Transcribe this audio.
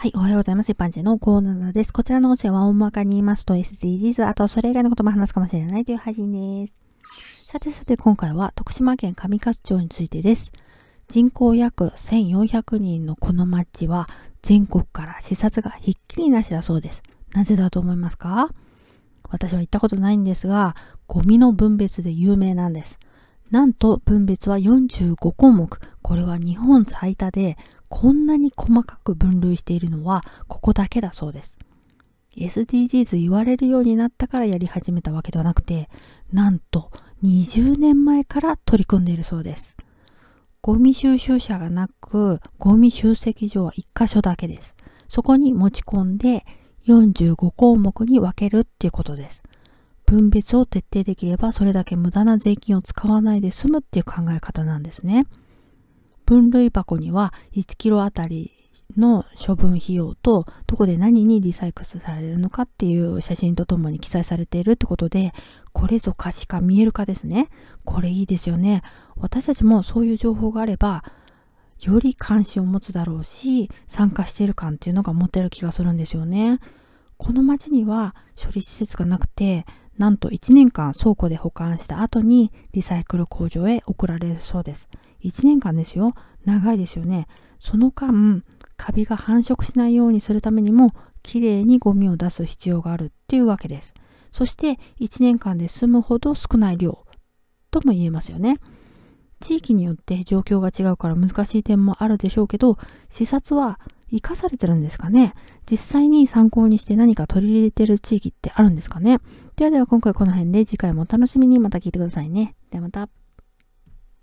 はい、おはようございます。一般人のコーナーです。こちらの音声は大まかに言いますと SDGs、あとそれ以外のことも話すかもしれないという配信です。さてさて今回は徳島県上勝町についてです。人口約1400人のこの町は全国から視察がひっきりなしだそうです。なぜだと思いますか？私は行ったことないんですが、ゴミの分別で有名なんです。なんと分別は45項目。これは日本最多で、こんなに細かく分類しているのはここだけだそうです。SDGs 言われるようになったからやり始めたわけではなくて、なんと20年前から取り組んでいるそうです。ゴミ収集車がなく、ゴミ集積所は1箇所だけです。そこに持ち込んで45項目に分けるっていうことです。分別を徹底できればそれだけ無駄な税金を使わないで済むっていう考え方なんですね。分類箱には1キロあたりの処分費用とどこで何にリサイクルされるのかっていう写真とともに記載されているってことでこれぞ可視化見える化ですね。これいいですよね。私たちもそういう情報があればより関心を持つだろうし参加している感っていうのが持てる気がするんですよね。この町には処理施設がなくてなんと1年間倉庫で保管した後にリサイクル工場へ送られるそうです。1年間ですよ。長いですよね。その間、カビが繁殖しないようにするためにも、きれいにゴミを出す必要があるっていうわけです。そして1年間で済むほど少ない量とも言えますよね。地域によって状況が違うから難しい点もあるでしょうけど、視察は生かされてるんですかね実際に参考にして何か取り入れてる地域ってあるんですかねではでは今回この辺で次回もお楽しみにまた聞いてくださいね。ではまた。